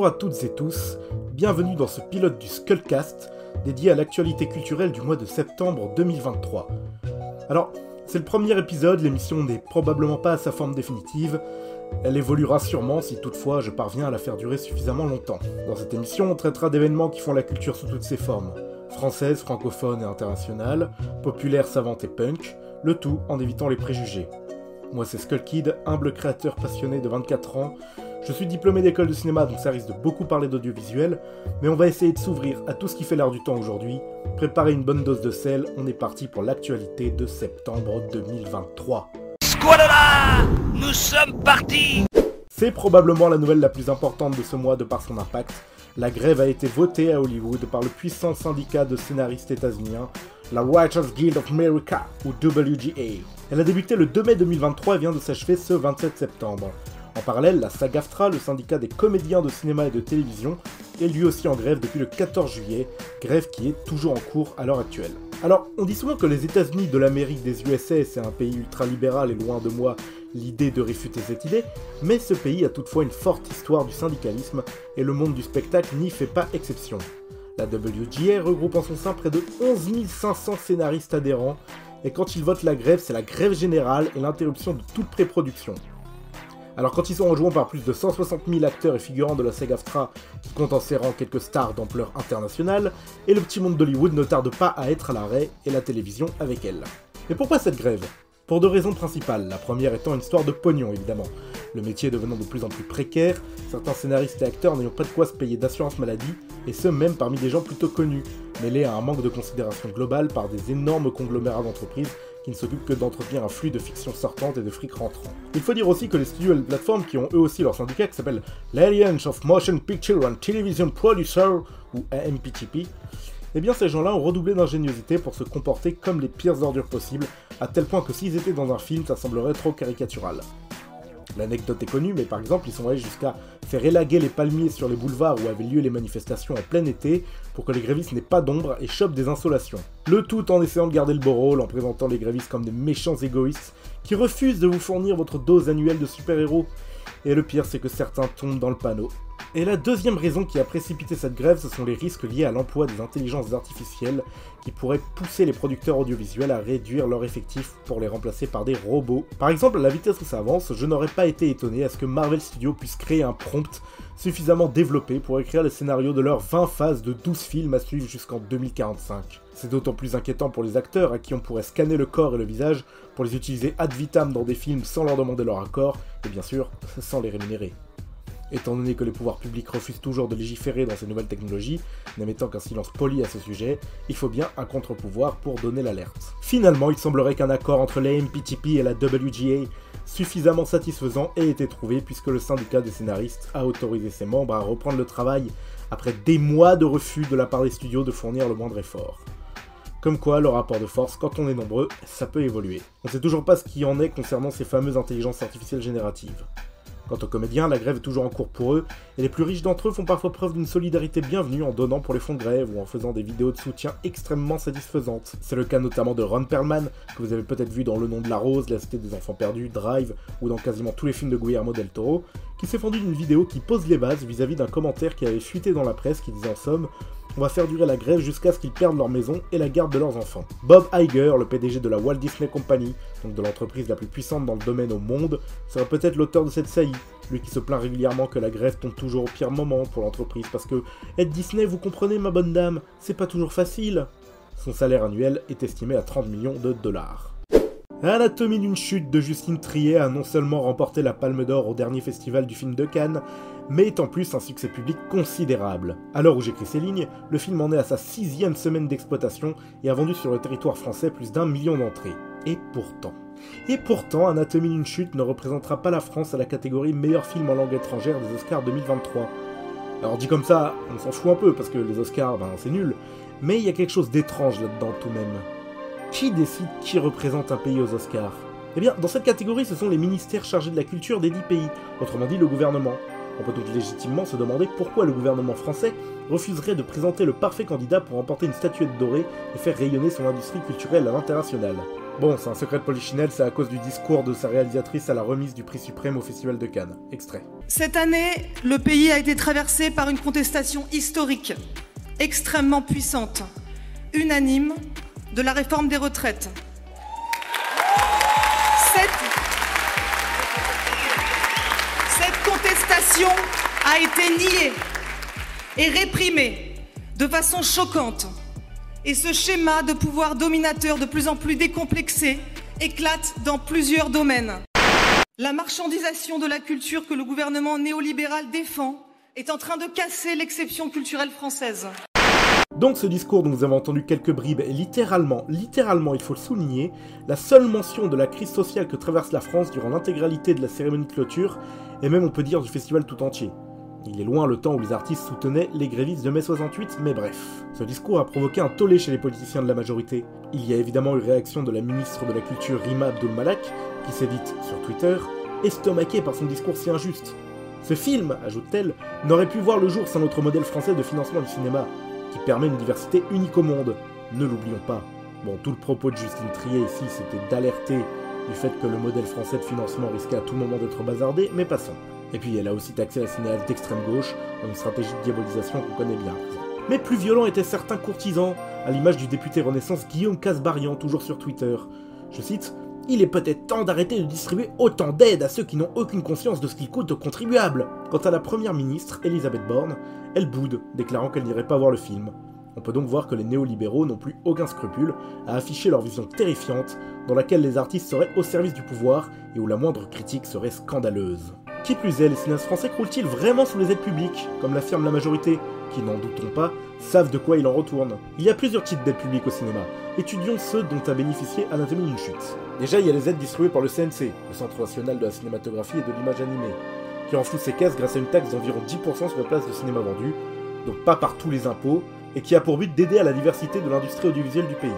Bonjour à toutes et tous, bienvenue dans ce pilote du Skullcast dédié à l'actualité culturelle du mois de septembre 2023. Alors, c'est le premier épisode, l'émission n'est probablement pas à sa forme définitive, elle évoluera sûrement si toutefois je parviens à la faire durer suffisamment longtemps. Dans cette émission, on traitera d'événements qui font la culture sous toutes ses formes, française, francophone et internationale, populaire, savante et punk, le tout en évitant les préjugés. Moi c'est Skullkid, humble créateur passionné de 24 ans, je suis diplômé d'école de cinéma, donc ça risque de beaucoup parler d'audiovisuel, mais on va essayer de s'ouvrir à tout ce qui fait l'air du temps aujourd'hui. Préparez une bonne dose de sel, on est parti pour l'actualité de septembre 2023. Squalala Nous sommes partis C'est probablement la nouvelle la plus importante de ce mois de par son impact. La grève a été votée à Hollywood par le puissant syndicat de scénaristes états-uniens, la Writers Guild of America, ou WGA. Elle a débuté le 2 mai 2023 et vient de s'achever ce 27 septembre. En parallèle, la SAG-AFTRA, le syndicat des comédiens de cinéma et de télévision, est lui aussi en grève depuis le 14 juillet, grève qui est toujours en cours à l'heure actuelle. Alors, on dit souvent que les États-Unis de l'Amérique des USA, c'est un pays ultra-libéral et loin de moi l'idée de réfuter cette idée, mais ce pays a toutefois une forte histoire du syndicalisme et le monde du spectacle n'y fait pas exception. La WGA regroupe en son sein près de 11 500 scénaristes adhérents, et quand ils votent la grève, c'est la grève générale et l'interruption de toute pré-production. Alors quand ils sont rejoints par plus de 160 000 acteurs et figurants de la SAG-AFTRA qui comptent en serrant quelques stars d'ampleur internationale, et le petit monde d'Hollywood ne tarde pas à être à l'arrêt, et la télévision avec elle. Mais pourquoi cette grève? Pour deux raisons principales, la première étant une histoire de pognon évidemment. Le métier devenant de plus en plus précaire, certains scénaristes et acteurs n'ayant pas de quoi se payer d'assurance maladie, et ce même parmi des gens plutôt connus, mêlés à un manque de considération globale par des énormes conglomérats d'entreprises qui ne s'occupent que d'entretenir un flux de fiction sortante et de fric rentrant. Il faut dire aussi que les studios et les plateformes qui ont eux aussi leur syndicat qui s'appelle l'Alliance of Motion Picture and Television Producers, ou AMPTP, eh bien ces gens-là ont redoublé d'ingéniosité pour se comporter comme les pires ordures possibles, à tel point que s'ils étaient dans un film, ça semblerait trop caricatural. L'anecdote est connue, mais par exemple, ils sont allés jusqu'à faire élaguer les palmiers sur les boulevards où avaient lieu les manifestations en plein été pour que les grévistes n'aient pas d'ombre et chopent des insolations. Le tout en essayant de garder le beau rôle, en présentant les grévistes comme des méchants égoïstes qui refusent de vous fournir votre dose annuelle de super-héros. Et le pire, c'est que certains tombent dans le panneau. Et la deuxième raison qui a précipité cette grève, ce sont les risques liés à l'emploi des intelligences artificielles qui pourraient pousser les producteurs audiovisuels à réduire leur effectif pour les remplacer par des robots. Par exemple, à la vitesse où ça avance, je n'aurais pas été étonné à ce que Marvel Studios puisse créer un prompt suffisamment développé pour écrire les scénarios de leurs 20 phases de 12 films à suivre jusqu'en 2045. C'est d'autant plus inquiétant pour les acteurs à qui on pourrait scanner le corps et le visage pour les utiliser ad vitam dans des films sans leur demander leur accord, et bien sûr, sans les rémunérer. Étant donné que les pouvoirs publics refusent toujours de légiférer dans ces nouvelles technologies, n'émettant qu'un silence poli à ce sujet, il faut bien un contre-pouvoir pour donner l'alerte. Finalement, il semblerait qu'un accord entre la MPTP et la WGA suffisamment satisfaisant ait été trouvé puisque le syndicat des scénaristes a autorisé ses membres à reprendre le travail après des mois de refus de la part des studios de fournir le moindre effort. Comme quoi, le rapport de force, quand on est nombreux, ça peut évoluer. On sait toujours pas ce qu'il en est concernant ces fameuses intelligences artificielles génératives. Quant aux comédiens, la grève est toujours en cours pour eux, et les plus riches d'entre eux font parfois preuve d'une solidarité bienvenue en donnant pour les fonds de grève ou en faisant des vidéos de soutien extrêmement satisfaisantes. C'est le cas notamment de Ron Perlman, que vous avez peut-être vu dans Le Nom de la Rose, La Cité des Enfants Perdus, Drive, ou dans quasiment tous les films de Guillermo del Toro, qui s'est fendu d'une vidéo qui pose les bases vis-à-vis d'un commentaire qui avait fuité dans la presse qui disait en somme on va faire durer la grève jusqu'à ce qu'ils perdent leur maison et la garde de leurs enfants. Bob Iger, le PDG de la Walt Disney Company, donc de l'entreprise la plus puissante dans le domaine au monde, serait peut-être l'auteur de cette saillie, lui qui se plaint régulièrement que la grève tombe toujours au pire moment pour l'entreprise parce que être Disney, vous comprenez ma bonne dame, c'est pas toujours facile. Son salaire annuel est estimé à 30 millions de dollars. Anatomie d'une chute de Justine Trier a non seulement remporté la Palme d'Or au dernier festival du film de Cannes, mais est en plus un succès public considérable. À l'heure où j'écris ces lignes, le film en est à sa sixième semaine d'exploitation et a vendu sur le territoire français plus d'un million d'entrées. Et pourtant... Et pourtant, Anatomie d'une chute ne représentera pas la France à la catégorie meilleur film en langue étrangère des Oscars 2023. Alors dit comme ça, on s'en fout un peu parce que les Oscars, ben c'est nul, mais il y a quelque chose d'étrange là-dedans tout de même. Qui décide qui représente un pays aux Oscars? Eh bien, dans cette catégorie, ce sont les ministères chargés de la culture des dix pays, autrement dit le gouvernement. On peut donc légitimement se demander pourquoi le gouvernement français refuserait de présenter le parfait candidat pour remporter une statuette dorée et faire rayonner son industrie culturelle à l'international. Bon, c'est un secret de Polichinelle, c'est à cause du discours de sa réalisatrice à la remise du prix suprême au Festival de Cannes. Extrait. Cette année, le pays a été traversé par une contestation historique, extrêmement puissante, unanime, de la réforme des retraites. Cette, contestation a été niée et réprimée de façon choquante. Et ce schéma de pouvoir dominateur de plus en plus décomplexé éclate dans plusieurs domaines. La marchandisation de la culture que le gouvernement néolibéral défend est en train de casser l'exception culturelle française. Donc ce discours dont nous avons entendu quelques bribes est littéralement, littéralement, il faut le souligner, la seule mention de la crise sociale que traverse la France durant l'intégralité de la cérémonie de clôture, et même on peut dire du festival tout entier. Il est loin le temps où les artistes soutenaient les grévistes de mai 68, mais bref. Ce discours a provoqué un tollé chez les politiciens de la majorité. Il y a évidemment eu réaction de la ministre de la Culture Rima Abdul Malak, qui s'est dite sur Twitter estomaquée par son discours si injuste. Ce film, ajoute-t-elle, n'aurait pu voir le jour sans notre modèle français de financement du cinéma, qui permet une diversité unique au monde. Ne l'oublions pas. Bon, tout le propos de Justine Trier ici, c'était d'alerter du fait que le modèle français de financement risquait à tout moment d'être bazardé, mais passons. Et puis elle a aussi taxé la cinéaste d'extrême gauche une stratégie de diabolisation qu'on connaît bien. Mais plus violents étaient certains courtisans, à l'image du député Renaissance Guillaume Casbarian, toujours sur Twitter. Je cite il est peut-être temps d'arrêter de distribuer autant d'aide à ceux qui n'ont aucune conscience de ce qu'il coûte aux contribuables. Quant à la première ministre, Elisabeth Borne, elle boude, déclarant qu'elle n'irait pas voir le film. On peut donc voir que les néolibéraux n'ont plus aucun scrupule à afficher leur vision terrifiante, dans laquelle les artistes seraient au service du pouvoir et où la moindre critique serait scandaleuse. Qui plus est, les cinéastes français croulent-ils vraiment sous les aides publiques, comme l'affirme la majorité, qui, n'en doutons pas, savent de quoi il en retourne Il y a plusieurs types d'aides publiques au cinéma. Étudions ceux dont a bénéficié Anatomie d'une chute. Déjà, il y a les aides distribuées par le CNC, le Centre national de la cinématographie et de l'image animée, qui renfloue ses caisses grâce à une taxe d'environ 10% sur la place de cinéma vendu, donc pas par tous les impôts, et qui a pour but d'aider à la diversité de l'industrie audiovisuelle du pays.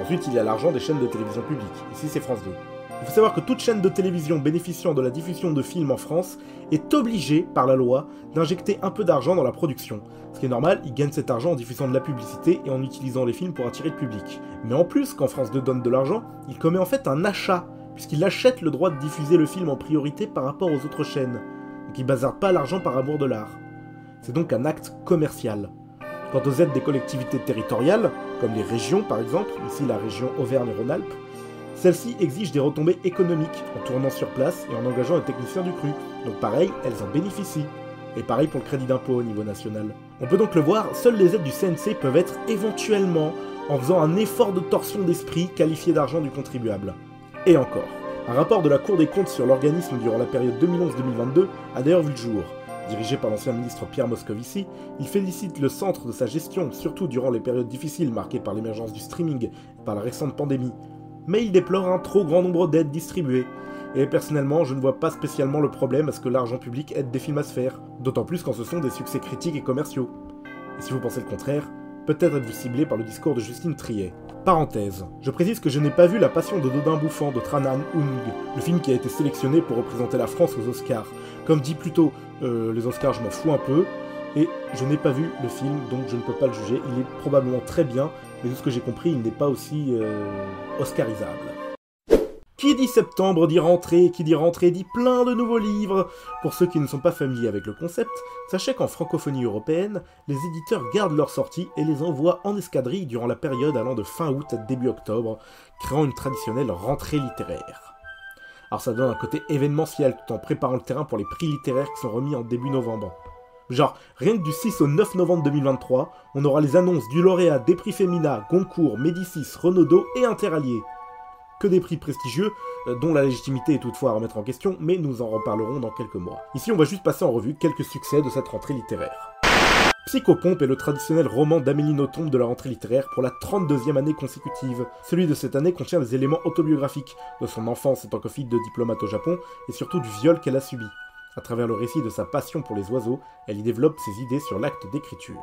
Ensuite, il y a l'argent des chaînes de télévision publiques, ici c'est France 2. Il faut savoir que toute chaîne de télévision bénéficiant de la diffusion de films en France est obligée, par la loi, d'injecter un peu d'argent dans la production. Ce qui est normal, ils gagnent cet argent en diffusant de la publicité et en utilisant les films pour attirer le public. Mais en plus, quand France 2 donne de l'argent, il commet en fait un achat, puisqu'il achète le droit de diffuser le film en priorité par rapport aux autres chaînes. Donc il bazarde pas l'argent par amour de l'art. C'est donc un acte commercial. Quant aux aides des collectivités territoriales, comme les régions par exemple, ici la région Auvergne-Rhône-Alpes, celles-ci exigent des retombées économiques en tournant sur place et en engageant un technicien du cru. Donc pareil, elles en bénéficient. Et pareil pour le crédit d'impôt au niveau national. On peut donc le voir, seules les aides du CNC peuvent être éventuellement, en faisant un effort de torsion d'esprit, qualifié d'argent du contribuable. Et encore. Un rapport de la Cour des comptes sur l'organisme durant la période 2011-2022 a d'ailleurs vu le jour. Dirigé par l'ancien ministre Pierre Moscovici, il félicite le centre de sa gestion, surtout durant les périodes difficiles marquées par l'émergence du streaming et par la récente pandémie, mais il déplore un trop grand nombre d'aides distribuées. Et personnellement, je ne vois pas spécialement le problème à ce que l'argent public aide des films à se faire, d'autant plus quand ce sont des succès critiques et commerciaux. Et si vous pensez le contraire, peut-être êtes-vous ciblé par le discours de Justine Triet. Parenthèse, je précise que je n'ai pas vu La Passion de Dodin Bouffant de Tranan Ung, le film qui a été sélectionné pour représenter la France aux Oscars. Comme dit plus tôt, euh, les Oscars je m'en fous un peu, et je n'ai pas vu le film, donc je ne peux pas le juger. Il est probablement très bien, mais de ce que j'ai compris, il n'est pas aussi euh, oscarisable. Qui dit septembre dit rentrée, qui dit rentrée dit plein de nouveaux livres. Pour ceux qui ne sont pas familiers avec le concept, sachez qu'en francophonie européenne, les éditeurs gardent leurs sorties et les envoient en escadrille durant la période allant de fin août à début octobre, créant une traditionnelle rentrée littéraire. Alors ça donne un côté événementiel tout en préparant le terrain pour les prix littéraires qui sont remis en début novembre. Genre, rien que du 6 au 9 novembre 2023, on aura les annonces du lauréat des prix Femina, Goncourt, Médicis, Renaudot et Interallié. Que des prix prestigieux, euh, dont la légitimité est toutefois à remettre en question, mais nous en reparlerons dans quelques mois. Ici, on va juste passer en revue quelques succès de cette rentrée littéraire. Psychopompe est le traditionnel roman d'Amélie Nothomb de la rentrée littéraire pour la 32e année consécutive. Celui de cette année contient des éléments autobiographiques, de son enfance en tant que fille de diplomate au Japon, et surtout du viol qu'elle a subi. À travers le récit de sa passion pour les oiseaux, elle y développe ses idées sur l'acte d'écriture.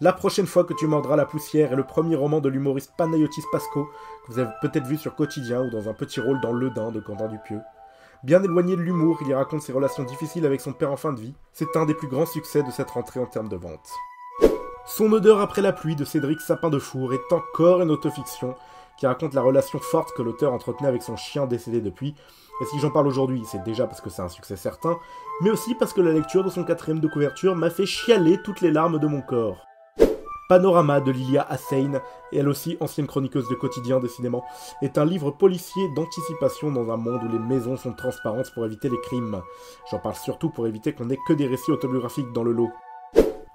La prochaine fois que tu mordras la poussière est le premier roman de l'humoriste Panayotis Pasco, que vous avez peut-être vu sur Quotidien ou dans un petit rôle dans Le Dain de Quentin Dupieux. Bien éloigné de l'humour, il y raconte ses relations difficiles avec son père en fin de vie. C'est un des plus grands succès de cette rentrée en termes de vente. Son odeur après la pluie de Cédric Sapin de Four est encore une autofiction qui raconte la relation forte que l'auteur entretenait avec son chien décédé depuis. Et si j'en parle aujourd'hui, c'est déjà parce que c'est un succès certain, mais aussi parce que la lecture de son quatrième de couverture m'a fait chialer toutes les larmes de mon corps. Panorama de Lilia Hassein, elle aussi ancienne chroniqueuse de quotidien décidément, est un livre policier d'anticipation dans un monde où les maisons sont transparentes pour éviter les crimes. J'en parle surtout pour éviter qu'on ait que des récits autobiographiques dans le lot.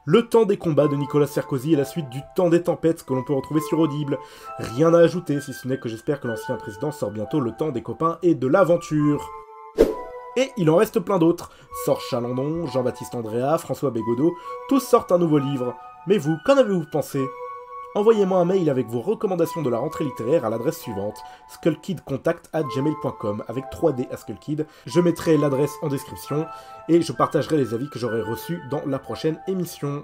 Le temps des combats de Nicolas Sarkozy est la suite du temps des tempêtes que l'on peut retrouver sur Audible. Rien à ajouter, si ce n'est que j'espère que l'ancien président sort bientôt le temps des copains et de l'aventure. Et il en reste plein d'autres. Sort Chalandon, Jean-Baptiste Andrea, François Bégodeau, tous sortent un nouveau livre. Mais vous, qu'en avez-vous pensé? Envoyez-moi un mail avec vos recommandations de la rentrée littéraire à l'adresse suivante skullkidcontact@gmail.com avec 3D à Skullkid. Je mettrai l'adresse en description et je partagerai les avis que j'aurai reçus dans la prochaine émission.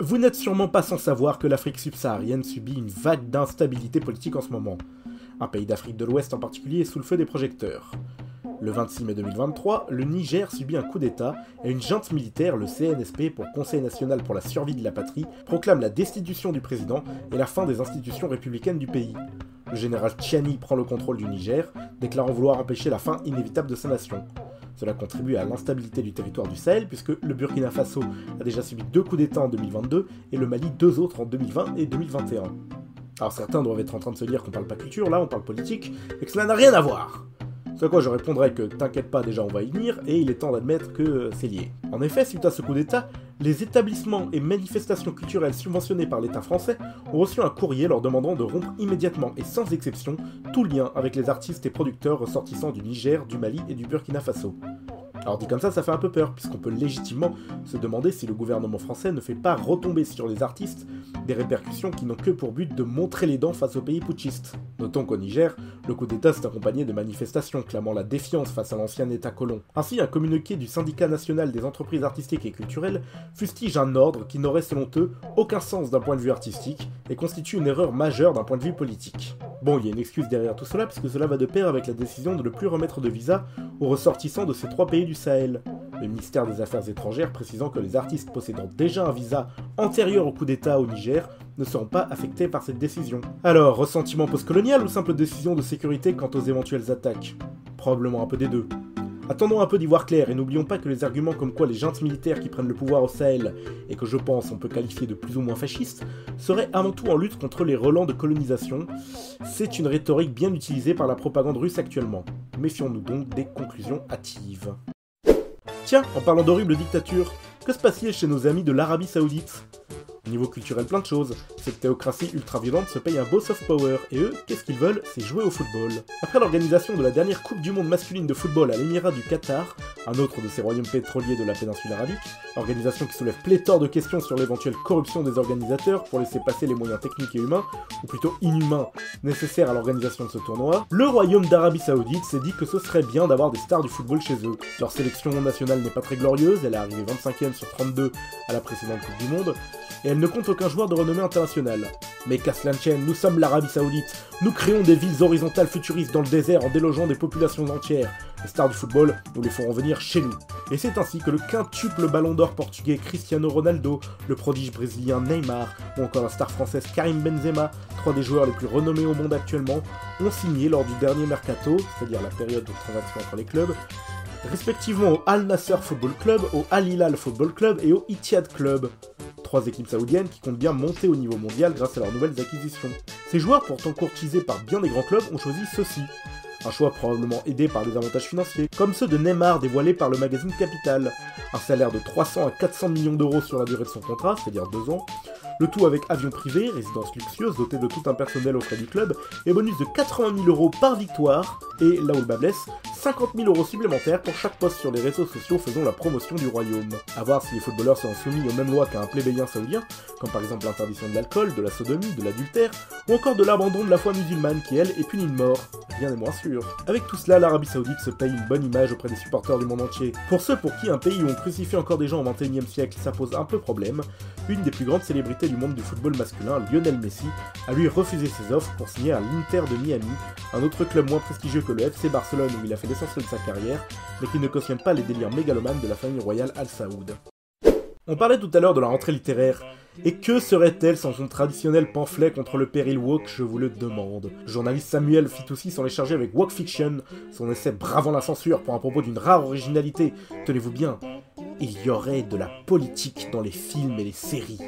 Vous n'êtes sûrement pas sans savoir que l'Afrique subsaharienne subit une vague d'instabilité politique en ce moment. Un pays d'Afrique de l'Ouest en particulier est sous le feu des projecteurs. Le 26 mai 2023, le Niger subit un coup d'État et une junte militaire, le CNSP pour Conseil national pour la survie de la patrie, proclame la destitution du président et la fin des institutions républicaines du pays. Le général Tchiani prend le contrôle du Niger, déclarant vouloir empêcher la fin inévitable de sa nation. Cela contribue à l'instabilité du territoire du Sahel puisque le Burkina Faso a déjà subi deux coups d'État en 2022 et le Mali deux autres en 2020 et 2021. Alors certains doivent être en train de se dire qu'on parle pas culture, là on parle politique, et que cela n'a rien à voir. Ce à quoi je répondrai que t'inquiète pas, déjà on va y venir, et il est temps d'admettre que c'est lié. En effet, suite à ce coup d'État, les établissements et manifestations culturelles subventionnés par l'État français ont reçu un courrier leur demandant de rompre immédiatement et sans exception tout lien avec les artistes et producteurs ressortissants du Niger, du Mali et du Burkina Faso. Alors dit comme ça, ça fait un peu peur, puisqu'on peut légitimement se demander si le gouvernement français ne fait pas retomber sur les artistes des répercussions qui n'ont que pour but de montrer les dents face au pays putschiste. Notons qu'au Niger, le coup d'État s'est accompagné de manifestations clamant la défiance face à l'ancien État colon. Ainsi, un communiqué du syndicat national des entreprises artistiques et culturelles fustige un ordre qui n'aurait selon eux aucun sens d'un point de vue artistique et constitue une erreur majeure d'un point de vue politique. Bon, il y a une excuse derrière tout cela, puisque cela va de pair avec la décision de ne plus remettre de visa aux ressortissants de ces trois pays du Sahel. Le ministère des Affaires étrangères précisant que les artistes possédant déjà un visa antérieur au coup d'État au Niger ne seront pas affectés par cette décision. Alors, ressentiment postcolonial ou simple décision de sécurité quant aux éventuelles attaques? Probablement un peu des deux. Attendons un peu d'y voir clair et n'oublions pas que les arguments comme quoi les juntes militaires qui prennent le pouvoir au Sahel, et que je pense on peut qualifier de plus ou moins fascistes, seraient avant tout en lutte contre les relents de colonisation. C'est une rhétorique bien utilisée par la propagande russe actuellement. Méfions-nous donc des conclusions hâtives. Tiens, en parlant d'horribles dictatures, que se passe-t-il chez nos amis de l'Arabie Saoudite? Niveau culturel, plein de choses. Cette théocratie ultra-violente se paye un beau soft power, et eux, qu'est-ce qu'ils veulent? C'est jouer au football. Après l'organisation de la dernière Coupe du Monde masculine de football à l'Émirat du Qatar, un autre de ces royaumes pétroliers de la péninsule arabique, organisation qui soulève pléthore de questions sur l'éventuelle corruption des organisateurs pour laisser passer les moyens techniques et humains, ou plutôt inhumains, nécessaires à l'organisation de ce tournoi, le royaume d'Arabie Saoudite s'est dit que ce serait bien d'avoir des stars du football chez eux. Leur sélection nationale n'est pas très glorieuse, elle est arrivée 25ème sur 32 à la précédente Coupe du Monde, et elle ne compte aucun joueur de renommée internationale. Mais qu'à cela nous sommes l'Arabie Saoudite. Nous créons des villes horizontales futuristes dans le désert en délogeant des populations entières. Les stars du football, nous les ferons venir chez nous. Et c'est ainsi que le quintuple ballon d'or portugais Cristiano Ronaldo, le prodige brésilien Neymar, ou encore la star française Karim Benzema, trois des joueurs les plus renommés au monde actuellement, ont signé lors du dernier mercato, c'est-à-dire la période de transaction entre les clubs, respectivement au Al Nasser Football Club, au Al Hilal Football Club et au Ittihad Club trois équipes saoudiennes qui comptent bien monter au niveau mondial grâce à leurs nouvelles acquisitions. Ces joueurs, pourtant courtisés par bien des grands clubs, ont choisi ceci. Un choix probablement aidé par des avantages financiers, comme ceux de Neymar dévoilés par le magazine Capital. Un salaire de 300 à 400 millions d'euros sur la durée de son contrat, c'est-à-dire deux ans, le tout avec avion privé, résidence luxueuse dotée de tout un personnel au frais du club, et bonus de 80 000 euros par victoire, et là où le bas blesse, 50 000 euros supplémentaires pour chaque poste sur les réseaux sociaux faisant la promotion du royaume. A voir si les footballeurs seront soumis aux mêmes lois qu'un plébéien saoudien, comme par exemple l'interdiction de l'alcool, de la sodomie, de l'adultère, ou encore de l'abandon de la foi musulmane qui elle est punie de mort. Rien n'est moins sûr. Avec tout cela, l'Arabie Saoudite se paye une bonne image auprès des supporters du monde entier. Pour ceux pour qui un pays où on crucifie encore des gens au XXIe siècle, ça pose un peu problème, une des plus grandes célébrités du monde du football masculin, Lionel Messi, a lui refusé ses offres pour signer à l'Inter de Miami, un autre club moins prestigieux que le FC Barcelone où il a fait l'essentiel de sa carrière, mais qui ne cautionne pas les délires mégalomanes de la famille royale Al Saoud. On parlait tout à l'heure de la rentrée littéraire, et que serait-elle sans son traditionnel pamphlet contre le péril woke, je vous le demande? Journaliste Samuel Fitoussi s'en est chargé avec Woke Fiction, son essai bravant la censure pour un propos d'une rare originalité. Tenez-vous bien, il y aurait de la politique dans les films et les séries.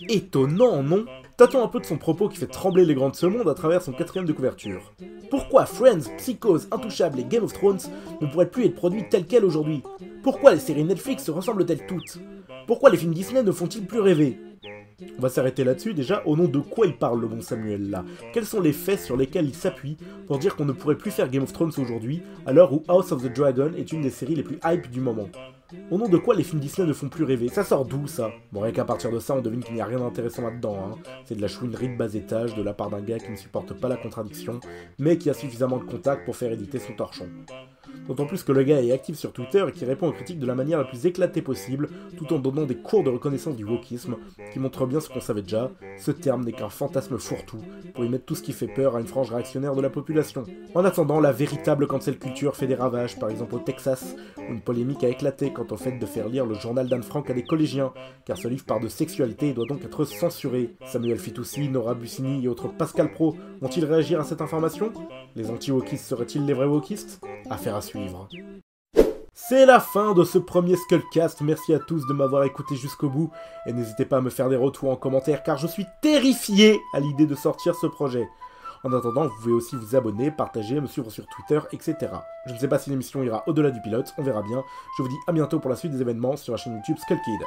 Étonnant, non? Tâtons un peu de son propos qui fait trembler les grands de à travers son quatrième de couverture. Pourquoi Friends, Psychose, Intouchable et Game of Thrones ne pourraient plus être produits tels quels aujourd'hui? Pourquoi les séries Netflix se ressemblent-elles toutes? Pourquoi les films Disney ne font-ils plus rêver? On va s'arrêter là-dessus. Déjà, au nom de quoi il parle le bon Samuel là? Quels sont les faits sur lesquels il s'appuie pour dire qu'on ne pourrait plus faire Game of Thrones aujourd'hui, à l'heure où House of the Dragon est une des séries les plus hype du moment? Au nom de quoi les films Disney ne font plus rêver? Ça sort d'où ça? Bon, rien qu'à partir de ça, on devine qu'il n'y a rien d'intéressant là-dedans. Hein. C'est de la chouinerie de bas étage de la part d'un gars qui ne supporte pas la contradiction, mais qui a suffisamment de contact pour faire éditer son torchon. D'autant plus que le gars est actif sur Twitter et qui répond aux critiques de la manière la plus éclatée possible, tout en donnant des cours de reconnaissance du wokisme, qui montrent bien ce qu'on savait déjà, ce terme n'est qu'un fantasme fourre-tout, pour y mettre tout ce qui fait peur à une frange réactionnaire de la population. En attendant, la véritable cancel culture fait des ravages, par exemple au Texas, où une polémique a éclaté quant au fait de faire lire le journal d'Anne Frank à des collégiens, car ce livre parle de sexualité et doit donc être censuré. Samuel Fitoussi, Nora Bussini et autres Pascal Pro vont-ils réagir à cette information? Les anti-wokistes seraient-ils les vrais wokistes? Affaire à C'est la fin de ce premier Skullcast, merci à tous de m'avoir écouté jusqu'au bout, et n'hésitez pas à me faire des retours en commentaire car je suis terrifié à l'idée de sortir ce projet. En attendant, vous pouvez aussi vous abonner, partager, me suivre sur Twitter, etc. Je ne sais pas si l'émission ira au-delà du pilote, on verra bien. Je vous dis à bientôt pour la suite des événements sur la chaîne YouTube Skull Kid.